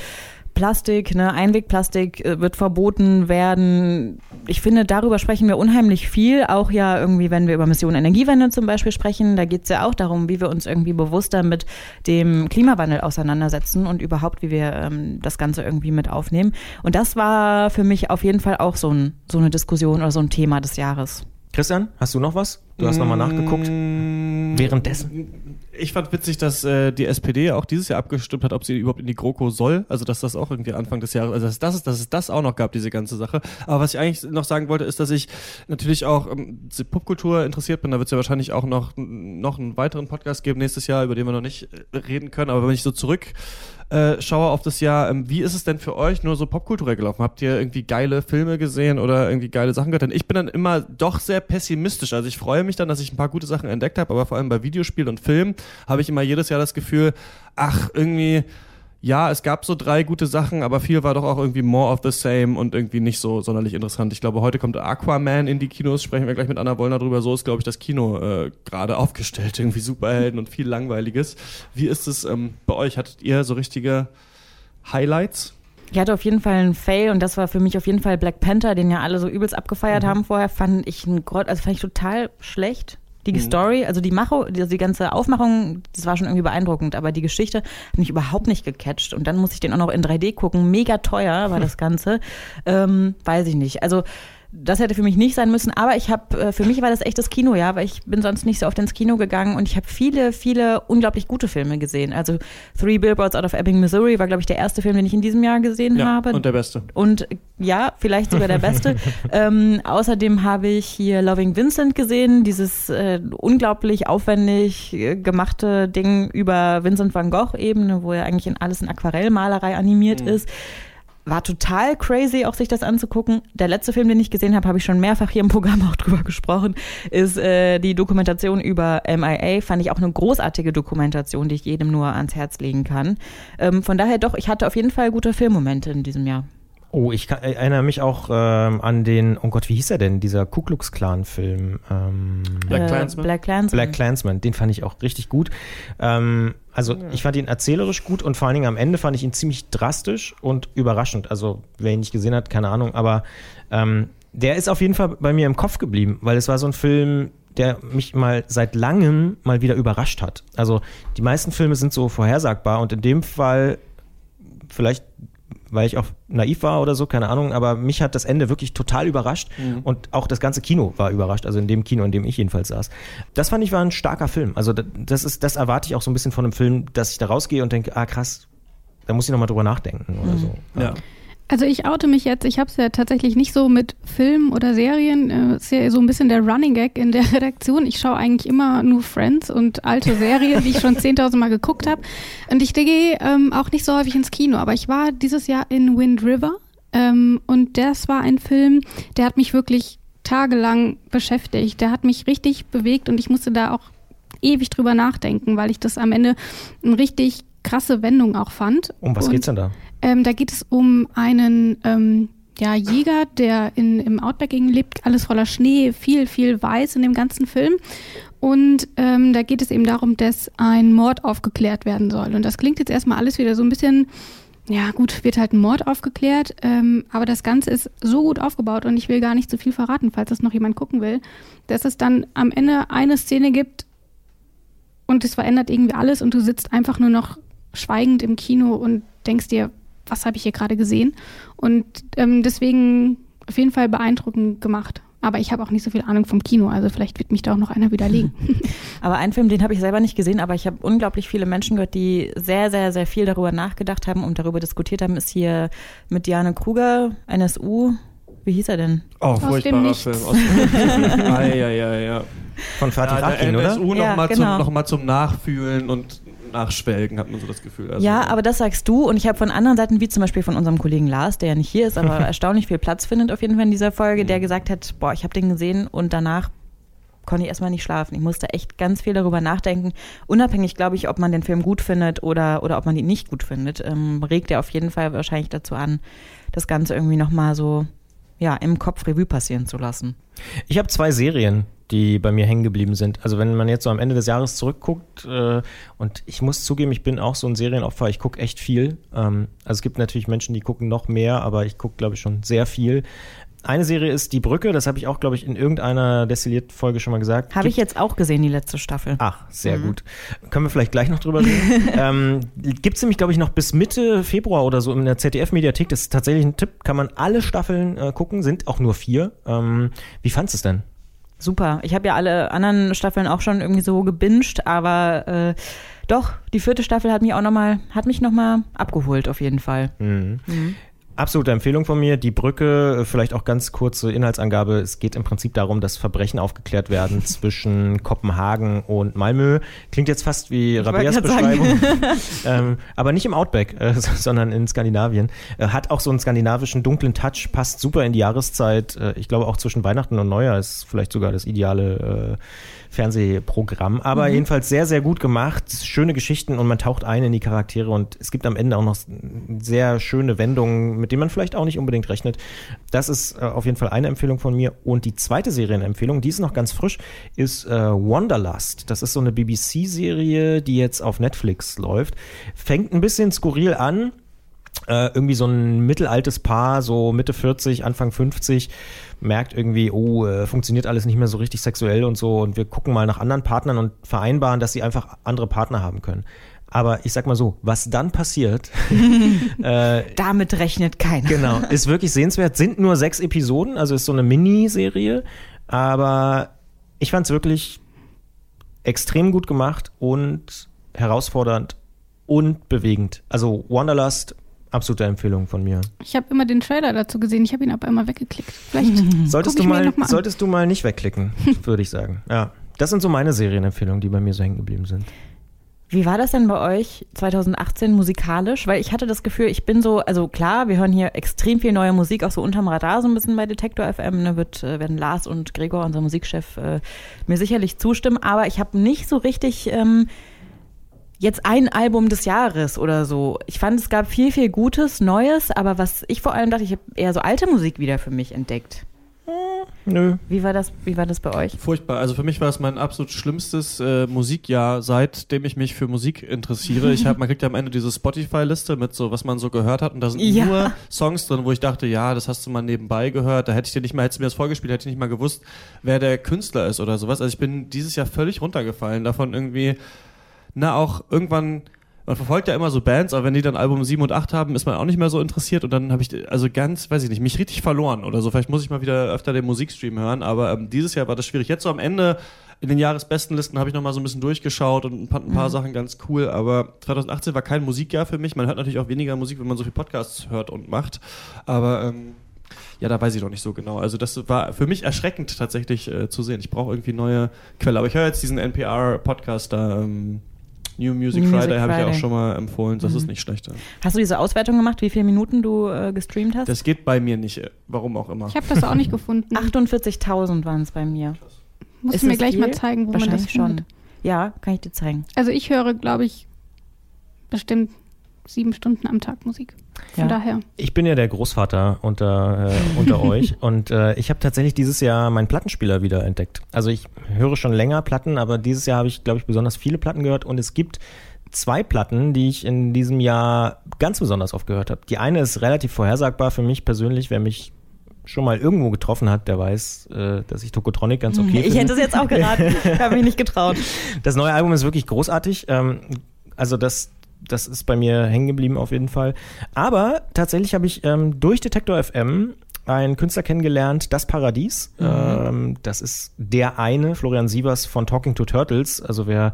Plastik, ne, Einwegplastik äh, wird verboten werden. Ich finde, darüber sprechen wir unheimlich viel. Auch ja irgendwie, wenn wir über Mission Energiewende zum Beispiel sprechen, da geht es ja auch darum, wie wir uns irgendwie bewusster mit dem Klimawandel auseinandersetzen und überhaupt, wie wir ähm, das Ganze irgendwie mit aufnehmen. Und das war für mich auf jeden Fall auch so, ein, so eine Diskussion oder so ein Thema des Jahres. Christian, hast du noch was? Du hast nochmal nachgeguckt. Mm, Währenddessen. Ich fand witzig, dass äh, die SPD auch dieses Jahr abgestimmt hat, ob sie überhaupt in die GroKo soll. Also dass das auch irgendwie Anfang des Jahres, also dass, das, dass es das auch noch gab, diese ganze Sache. Aber was ich eigentlich noch sagen wollte, ist, dass ich natürlich auch ähm, Popkultur interessiert bin. Da wird es ja wahrscheinlich auch noch, noch einen weiteren Podcast geben nächstes Jahr, über den wir noch nicht äh, reden können. Aber wenn ich so zurück äh, schaue auf das Jahr, ähm, wie ist es denn für euch nur so popkulturell gelaufen? Habt ihr irgendwie geile Filme gesehen oder irgendwie geile Sachen gehört? Denn ich bin dann immer doch sehr pessimistisch. Also ich freue mich dann, dass ich ein paar gute Sachen entdeckt habe, aber vor allem bei Videospielen und Filmen habe ich immer jedes Jahr das Gefühl, ach, irgendwie, ja, es gab so drei gute Sachen, aber viel war doch auch irgendwie more of the same und irgendwie nicht so sonderlich interessant. Ich glaube, heute kommt Aquaman in die Kinos, sprechen wir gleich mit Anna Wollner drüber. So ist, glaube ich, das Kino äh, gerade aufgestellt. Irgendwie Superhelden und viel Langweiliges. Wie ist es ähm, bei euch? Hattet ihr so richtige Highlights? Ich hatte auf jeden Fall einen Fail und das war für mich auf jeden Fall Black Panther, den ja alle so übelst abgefeiert haben vorher, fand ich ein also fand ich total schlecht. Die Story, also die Macho, die, die ganze Aufmachung, das war schon irgendwie beeindruckend, aber die Geschichte hat mich überhaupt nicht gecatcht. Und dann muss ich den auch noch in 3D gucken. Mega teuer war das Ganze. ähm, weiß ich nicht. Also das hätte für mich nicht sein müssen, aber ich habe, äh, für mich war das echt das Kino, ja, weil ich bin sonst nicht so oft ins Kino gegangen und ich habe viele, viele unglaublich gute Filme gesehen. Also Three Billboards Out of Ebbing, Missouri war, glaube ich, der erste Film, den ich in diesem Jahr gesehen Ja, habe. und der Beste. Und ja, vielleicht sogar der beste. ähm, außerdem habe ich hier Loving Vincent gesehen, dieses äh, unglaublich aufwendig äh, gemachte Ding über Vincent van Gogh eben, wo er eigentlich in alles in Aquarellmalerei animiert ist. War total crazy, auch sich das anzugucken. Der letzte Film, den ich gesehen habe, habe ich schon mehrfach hier im Programm auch drüber gesprochen, ist äh, die Dokumentation über MIA. Fand ich auch eine großartige Dokumentation, die ich jedem nur ans Herz legen kann. Ähm, von daher doch, ich hatte auf jeden Fall gute Filmmomente in diesem Jahr. Oh, ich kann, erinnere mich auch ähm, an den, oh Gott, wie hieß er denn, dieser Ku Klux Klan-Film? Ähm, Black Äh, Klansman? Black Klansman. Black Clansman, den fand ich auch richtig gut. Ähm, also ich fand ihn erzählerisch gut und vor allen Dingen am Ende fand ich ihn ziemlich drastisch und überraschend. Also wer ihn nicht gesehen hat, keine Ahnung, aber ähm, der ist auf jeden Fall bei mir im Kopf geblieben, weil es war so ein Film, der mich mal seit langem mal wieder überrascht hat. Also die meisten Filme sind so vorhersagbar und in dem Fall vielleicht weil ich auch naiv war oder so, keine Ahnung, aber mich hat das Ende wirklich total überrascht und auch das ganze Kino war überrascht, also in dem Kino, in dem ich jedenfalls saß. Das fand ich war ein starker Film. Also da- das ist, das erwarte ich auch so ein bisschen von einem Film, dass ich da rausgehe und denke, ah krass, da muss ich nochmal drüber nachdenken oder so. Ja. Also ich oute mich jetzt, ich habe es ja tatsächlich nicht so mit Filmen oder Serien, äh, ist ja so ein bisschen der Running Gag in der Redaktion. Ich schaue eigentlich immer nur Friends und alte Serien, die ich schon 10.000 Mal geguckt habe. Und ich gehe ähm, auch nicht so häufig ins Kino, aber ich war dieses Jahr in Wind River ähm, und das war ein Film, der hat mich wirklich tagelang beschäftigt. Der hat mich richtig bewegt und ich musste da auch ewig drüber nachdenken, weil ich das am Ende eine richtig krasse Wendung auch fand. Um was und geht's denn da? Ähm, da geht es um einen ähm, ja, Jäger, der in, im Outback lebt, alles voller Schnee, viel, viel weiß in dem ganzen Film. Und ähm, da geht es eben darum, dass ein Mord aufgeklärt werden soll. Und das klingt jetzt erstmal alles wieder so ein bisschen, ja gut, wird halt ein Mord aufgeklärt, ähm, aber das Ganze ist so gut aufgebaut und ich will gar nicht zu viel verraten, falls das noch jemand gucken will, dass es dann am Ende eine Szene gibt und es verändert irgendwie alles und du sitzt einfach nur noch schweigend im Kino und denkst dir, was habe ich hier gerade gesehen? Und ähm, deswegen auf jeden Fall beeindruckend gemacht. Aber ich habe auch nicht so viel Ahnung vom Kino, also vielleicht wird mich da auch noch einer widerlegen. Aber einen Film, den habe ich selber nicht gesehen, aber ich habe unglaublich viele Menschen gehört, die sehr, sehr, sehr viel darüber nachgedacht haben und darüber diskutiert haben, ist hier mit Diane Kruger, NSU. Wie hieß er denn? Oh, dem furchtbarer Nichts. Film. Aus dem Ei, ei, ei, ja. Von Fatih Ja, Akin, der oder? NSU Ja, nochmal genau. zum, noch mal zum Nachfühlen und Nachschwelgen, hat man so das Gefühl. Also, ja, aber das sagst du und ich habe von anderen Seiten, wie zum Beispiel von unserem Kollegen Lars, der ja nicht hier ist, aber erstaunlich viel Platz findet auf jeden Fall in dieser Folge, der gesagt hat, boah, ich habe den gesehen und danach konnte ich erstmal nicht schlafen. Ich musste echt ganz viel darüber nachdenken. Unabhängig, glaube ich, ob man den Film gut findet oder, oder ob man ihn nicht gut findet, ähm, regt er auf jeden Fall wahrscheinlich dazu an, das Ganze irgendwie nochmal so ja, im Kopf Revue passieren zu lassen. Ich habe zwei Serien, die bei mir hängen geblieben sind. Also wenn man jetzt so am Ende des Jahres zurückguckt, äh, und ich muss zugeben, ich bin auch so ein Serienopfer, ich gucke echt viel. Ähm, also es gibt natürlich Menschen, die gucken noch mehr, aber ich gucke, glaube ich, schon sehr viel. Eine Serie ist Die Brücke, das habe ich auch, glaube ich, in irgendeiner Destilliert-Folge schon mal gesagt. Habe ich jetzt auch gesehen, die letzte Staffel. Ach, sehr gut. Können wir vielleicht gleich noch drüber reden. ähm, Gibt es nämlich, glaube ich, noch bis Mitte Februar oder so in der ZDF-Mediathek. Das ist tatsächlich ein Tipp. Kann man alle Staffeln äh, gucken, sind auch nur vier. Ähm, wie fandst du es denn? Super. Ich habe ja alle anderen Staffeln auch schon irgendwie so gebinged, aber äh, doch, die vierte Staffel hat mich auch noch mal, hat mich nochmal abgeholt auf jeden Fall. Mhm. Absolute Empfehlung von mir. Die Brücke, äh, vielleicht auch ganz kurze Inhaltsangabe. Es geht im Prinzip darum, dass Verbrechen aufgeklärt werden zwischen Kopenhagen und Malmö. Klingt jetzt fast wie sagen. Beschreibung. ähm, aber nicht im Outback, äh, sondern in Skandinavien. Äh, hat auch so einen skandinavischen dunklen Touch, passt super in die Jahreszeit. Äh, ich glaube auch zwischen Weihnachten und Neujahr ist vielleicht sogar das ideale äh, Fernsehprogramm. Aber jedenfalls sehr, sehr gut gemacht. Schöne Geschichten und man taucht ein in die Charaktere und es gibt am Ende auch noch sehr schöne Wendungen, mit denen man vielleicht auch nicht unbedingt rechnet. Das ist äh, auf jeden Fall eine Empfehlung von mir. Und die zweite Serienempfehlung, die ist noch ganz frisch, ist äh, Wanderlust. Das ist so eine BBC-Serie, die jetzt auf Netflix läuft. Fängt ein bisschen skurril an äh, irgendwie so ein mittelaltes Paar, so Mitte 40, Anfang 50, merkt irgendwie, oh, äh, funktioniert alles nicht mehr so richtig sexuell und so und wir gucken mal nach anderen Partnern und vereinbaren, dass sie einfach andere Partner haben können. Aber ich sag mal so, was dann passiert, äh, Damit rechnet keiner. genau, ist wirklich sehenswert. Sind nur sechs Episoden, also ist so eine Miniserie, aber ich fand es wirklich extrem gut gemacht und herausfordernd und bewegend. Also Wanderlust, absolute Empfehlung von mir. Ich habe immer den Trailer dazu gesehen, ich habe ihn aber immer weggeklickt. Vielleicht Solltest du mal, mal solltest du mal nicht wegklicken, würde ich sagen. Ja, das sind so meine Serienempfehlungen, die bei mir so hängen geblieben sind. Wie war das denn bei euch 2018 musikalisch? Weil ich hatte das Gefühl, ich bin so, also klar, wir hören hier extrem viel neue Musik, auch so unterm Radar so ein bisschen bei Detektor FM. Da wird, äh, werden Lars und Gregor, unser Musikchef, äh, mir sicherlich zustimmen. Aber ich habe nicht so richtig ähm, jetzt ein Album des Jahres oder so. Ich fand, es gab viel, viel Gutes, Neues. Aber was ich vor allem dachte, ich habe eher so alte Musik wieder für mich entdeckt. Nö. Wie war das, wie war das bei euch? Furchtbar. Also für mich war es mein absolut schlimmstes äh, Musikjahr, seitdem ich mich für Musik interessiere. Ich hab, man kriegt ja am Ende diese Spotify-Liste mit so, was man so gehört hat. Und da sind Ja. nur Songs drin, wo ich dachte, ja, das hast du mal nebenbei gehört. Da hätte ich dir nicht mal, hättest du mir das vorgespielt, hätte ich nicht mal gewusst, wer der Künstler ist oder sowas. Also ich bin dieses Jahr völlig runtergefallen davon irgendwie, na auch irgendwann, man verfolgt ja immer so Bands, aber wenn die dann Album 7 und 8 haben, ist man auch nicht mehr so interessiert und dann habe ich also ganz, weiß ich nicht, mich richtig verloren oder so. Vielleicht muss ich mal wieder öfter den Musikstream hören, aber ähm, dieses Jahr war das schwierig. Jetzt so am Ende in den Jahresbestenlisten habe ich noch mal so ein bisschen durchgeschaut und fand ein paar Sachen ganz cool, aber 2018 war kein Musikjahr für mich. Man hört natürlich auch weniger Musik, wenn man so viel Podcasts hört und macht, aber ähm, ja, da weiß ich noch nicht so genau. Also das war für mich erschreckend tatsächlich äh, zu sehen. Ich brauche irgendwie neue Quelle. Aber ich höre jetzt diesen NPR-Podcast da, ähm, New Music New Friday, habe ich ja auch schon mal empfohlen. Das ist nicht schlecht. Hast du diese Auswertung gemacht, wie viele Minuten du äh, gestreamt hast? Das geht bei mir nicht, äh, warum auch immer. Ich habe das auch nicht gefunden. 48.000 waren es bei mir. Musst Ist du mir gleich mal viel? zeigen, wo man das Wahrscheinlich findet. schon. Ja, kann ich dir zeigen. Also ich höre, glaube ich, bestimmt sieben Stunden am Tag Musik. Von Ja. daher. Ich bin ja der Großvater unter, äh, unter euch und äh, ich habe tatsächlich dieses Jahr meinen Plattenspieler wieder entdeckt. Also ich höre schon länger Platten, aber dieses Jahr habe ich, glaube ich, besonders viele Platten gehört und es gibt zwei Platten, die ich in diesem Jahr ganz besonders oft gehört habe. Die eine ist relativ vorhersagbar für mich persönlich, wer mich schon mal irgendwo getroffen hat, der weiß, äh, dass ich Tokotronic ganz okay ich finde. hätte es jetzt auch geraten. habe mich nicht getraut. Das neue Album ist wirklich großartig. Ähm, also das, das ist bei mir hängen geblieben auf jeden Fall. Aber tatsächlich habe ich ähm, durch Detektor FM einen Künstler kennengelernt, Das Paradies. Ähm, das ist der eine, Florian Sievers von Talking to Turtles. Also wer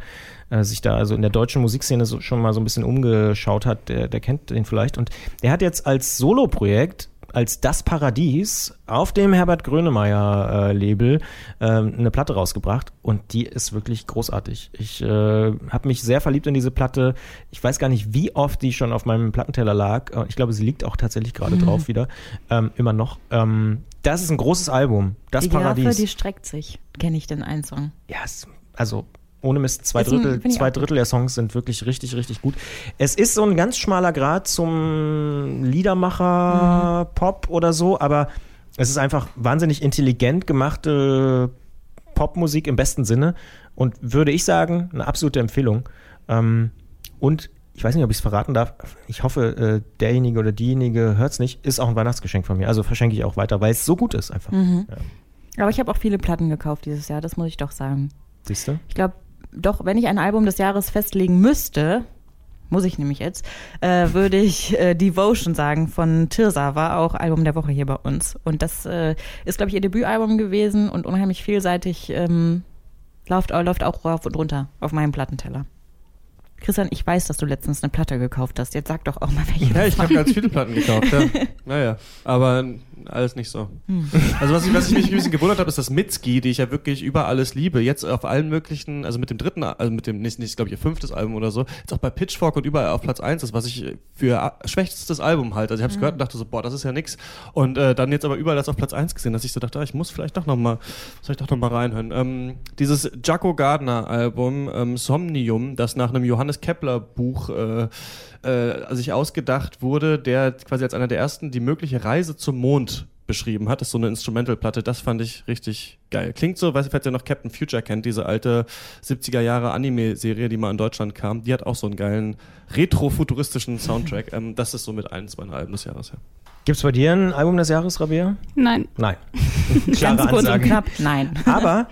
äh, sich da also in der deutschen Musikszene so, schon mal so ein bisschen umgeschaut hat, der, der kennt den vielleicht. Und der hat jetzt als Solo-Projekt als Das Paradies auf dem Herbert Grönemeyer äh, Label ähm, eine Platte rausgebracht und die ist wirklich großartig. Ich äh, habe mich sehr verliebt in diese Platte. Ich weiß gar nicht, wie oft die schon auf meinem Plattenteller lag. Ich glaube, sie liegt auch tatsächlich gerade drauf wieder. Ähm, immer noch. Ähm, das ist ein großes Album. Das die Giraffe, Paradies. die streckt sich. Kenne ich den einen Song. Ja, es, also ohne Mist, zwei ein- Drittel, ich zwei Drittel der Songs sind wirklich richtig, richtig gut. Es ist so ein ganz schmaler Grad zum Liedermacher-Pop oder so, aber es ist einfach wahnsinnig intelligent gemachte Popmusik im besten Sinne und würde ich sagen, eine absolute Empfehlung. Ähm, und ich weiß nicht, ob ich es verraten darf. Ich hoffe, äh, derjenige oder diejenige hört es nicht. Ist auch ein Weihnachtsgeschenk von mir. Also verschenke ich auch weiter, weil es so gut ist einfach. Aber ich habe auch viele Platten gekauft dieses Jahr, das muss ich doch sagen. Siehst du? Ich glaube, doch, wenn ich ein Album des Jahres festlegen müsste, muss ich nämlich jetzt, äh, würde ich äh, Devotion sagen von Tirsa, war auch Album der Woche hier bei uns. Und das äh, ist, glaube ich, ihr Debütalbum gewesen und unheimlich vielseitig, ähm, läuft, läuft auch rauf und runter auf meinem Plattenteller. Christian, ich weiß, dass du letztens eine Platte gekauft hast. Jetzt sag doch auch mal, welche. Ja, ich habe ganz viele Platten gekauft, ja. Naja, aber alles nicht so. Also was ich, was ich mich ein bisschen gewundert habe, ist das Mitski, die ich ja wirklich über alles liebe. Jetzt auf allen möglichen, also mit dem dritten, also mit dem, nicht, nicht glaube ich, ihr fünftes Album oder so, jetzt auch bei Pitchfork und überall auf Platz 1 ist, was ich für schwächstes Album halte. Also ich habe es gehört und dachte so, boah, das ist ja nix. Und äh, dann jetzt aber überall das auf Platz 1 gesehen, dass ich so dachte, ah, ich muss vielleicht doch nochmal, soll ich doch noch mal reinhören. Ähm, dieses Jaco Gardner Album, ähm, Somnium, das nach einem Johannes Kepler Buch äh, äh, sich ausgedacht wurde, der quasi als einer der ersten die mögliche Reise zum Mond beschrieben hat. Das ist so eine Instrumental-Platte, das fand ich richtig geil. Klingt so, weißt du, falls ihr noch Captain Future kennt, diese alte 70er Jahre Anime-Serie, die mal in Deutschland kam, die hat auch so einen geilen retro-futuristischen Soundtrack. ähm, das ist so mit eins meiner Alben des Jahres, ja. Gibt es bei dir ein Album des Jahres, Rabea? Nein. Nein. Ganz kurz und knapp, nein. Aber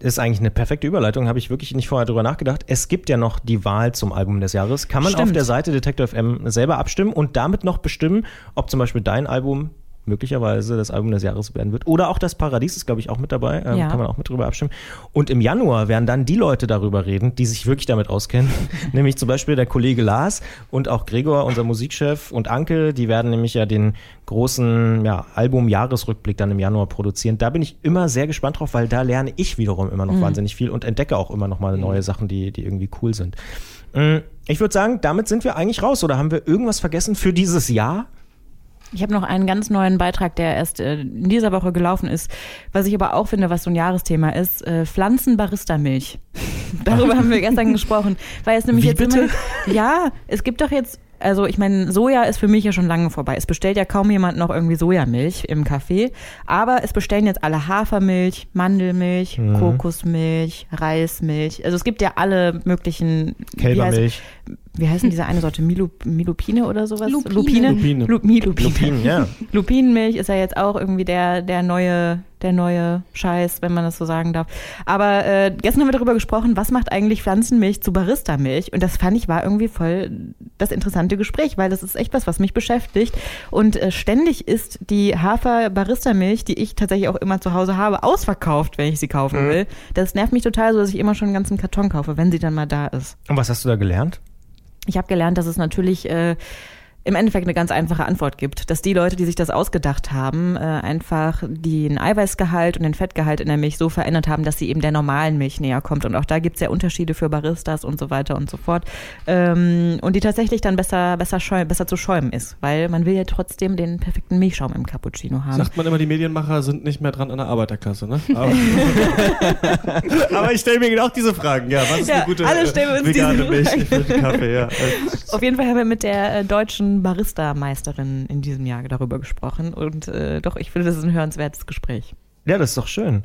ist eigentlich eine perfekte Überleitung, habe ich wirklich nicht vorher drüber nachgedacht. Es gibt ja noch die Wahl zum Album des Jahres. Kann man Stimmt. auf der Seite Detector FM selber abstimmen und damit noch bestimmen, ob zum Beispiel dein Album möglicherweise das Album des Jahres werden wird. Oder auch das Paradies ist, glaube ich, auch mit dabei. Ähm, Ja. Kann man auch mit drüber abstimmen. Und im Januar werden dann die Leute darüber reden, die sich wirklich damit auskennen. nämlich zum Beispiel der Kollege Lars und auch Gregor, unser Musikchef und Anke. Die werden nämlich ja den großen ja, Album-Jahresrückblick dann im Januar produzieren. Da bin ich immer sehr gespannt drauf, weil da lerne ich wiederum immer noch wahnsinnig viel und entdecke auch immer noch mal neue Sachen, die, die irgendwie cool sind. Mm, Ich würde sagen, damit sind wir eigentlich raus. Oder haben wir irgendwas vergessen für dieses Jahr? Ich habe noch einen ganz neuen Beitrag, der erst äh, in dieser Woche gelaufen ist, was ich aber auch finde, was so ein Jahresthema ist, äh, Pflanzen-Barista-Milch. Darüber haben wir gestern gesprochen, weil es nämlich Wie jetzt bitte? immer, ja, es gibt doch jetzt, also ich meine, Soja ist für mich ja schon lange vorbei. Es bestellt ja kaum jemand noch irgendwie Sojamilch im Café, aber es bestellen jetzt alle Hafermilch, Mandelmilch, Mhm. Kokosmilch, Reismilch. Also es gibt ja alle möglichen Kälbermilch. Wie heißen diese eine Sorte? Milu, Milupine oder sowas? Lupine. Lupine. Lupine. Lu, Milupine. Lupin, ja. Lupinenmilch ist ja jetzt auch irgendwie der, der neue, der neue Scheiß, wenn man das so sagen darf. Aber äh, gestern haben wir darüber gesprochen, was macht eigentlich Pflanzenmilch zu Barista-Milch? Und das fand ich war irgendwie voll das interessante Gespräch, weil das ist echt was, was mich beschäftigt. Und äh, ständig ist die Hafer-Barista-Milch, die ich tatsächlich auch immer zu Hause habe, ausverkauft, wenn ich sie kaufen will. Das nervt mich total so, dass ich immer schon einen ganzen Karton kaufe, wenn sie dann mal da ist. Und was hast du da gelernt? Ich habe gelernt, dass es natürlich äh, im Endeffekt eine ganz einfache Antwort gibt, dass die Leute, die sich das ausgedacht haben, äh, einfach den Eiweißgehalt und den Fettgehalt in der Milch so verändert haben, dass sie eben der normalen Milch näher kommt. Und auch da gibt's ja Unterschiede für Baristas und so weiter und so fort. Ähm, und die tatsächlich dann besser, besser, schäum, besser zu schäumen ist, weil man will ja trotzdem den perfekten Milchschaum im Cappuccino haben. Sagt man immer, die Medienmacher sind nicht mehr dran an der Arbeiterklasse, ne? Aber, Aber ich stelle mir auch diese Fragen. Ja, was ist Ja, eine gute alle stellen wir uns vegane Milch für den Kaffee? Ja. Auf jeden Fall haben wir mit der äh, deutschen Barista-Meisterin in diesem Jahr darüber gesprochen. Und äh, doch, ich finde, das ist ein hörenswertes Gespräch. Ja, das ist doch schön.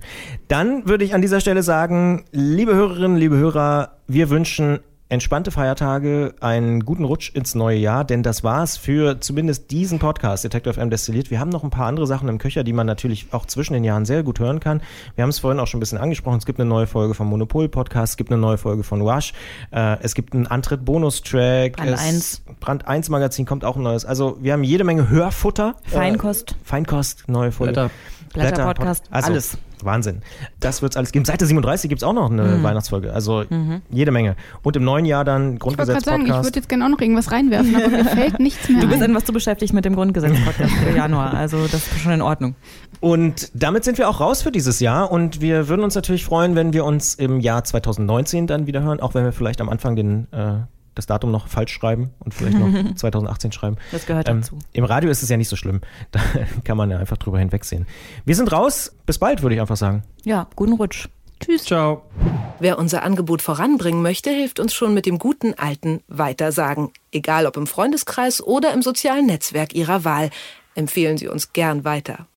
Dann würde ich an dieser Stelle sagen, liebe Hörerinnen, liebe Hörer, wir wünschen entspannte Feiertage, einen guten Rutsch ins neue Jahr, denn das war's für zumindest diesen Podcast Detective FM Destilliert. Wir haben noch ein paar andere Sachen im Köcher, die man natürlich auch zwischen den Jahren sehr gut hören kann. Wir haben es vorhin auch schon ein bisschen angesprochen. Es gibt eine neue Folge vom Monopol Podcast, es gibt eine neue Folge von Wash, äh, es gibt einen Antritt Bonustrack. Brand es, 1. Brand 1 Magazin kommt auch ein neues. Also wir haben jede Menge Hörfutter. Feinkost. Äh, Feinkost, neue Folge. Blätter. Blätter-Podcast, also, alles. Wahnsinn. Das wird's alles geben. Seite 37 gibt's auch noch eine Mhm. Weihnachtsfolge. Also jede Menge. Und im neuen Jahr dann Ich wollte sagen, ich Grundgesetz-Podcast. würde jetzt gerne auch noch irgendwas reinwerfen, aber mir fällt nichts mehr Du bist ein. etwas zu beschäftigt mit dem Grundgesetz-Podcast für Januar. Also das ist schon in Ordnung. Und damit sind wir auch raus für dieses Jahr. Und wir würden uns natürlich freuen, wenn wir uns im Jahr 2019 dann wieder hören, auch wenn wir vielleicht am Anfang den, äh, das Datum noch falsch schreiben und vielleicht noch 2018 schreiben. Das gehört Ähm, dazu. Im Radio ist es ja nicht so schlimm. Da kann man ja einfach drüber hinwegsehen. Wir sind raus. Bis bald, würde ich einfach sagen. Ja, guten Rutsch. Tschüss. Ciao. Wer unser Angebot voranbringen möchte, hilft uns schon mit dem guten alten Weitersagen. Egal ob im Freundeskreis oder im sozialen Netzwerk Ihrer Wahl. Empfehlen Sie uns gern weiter.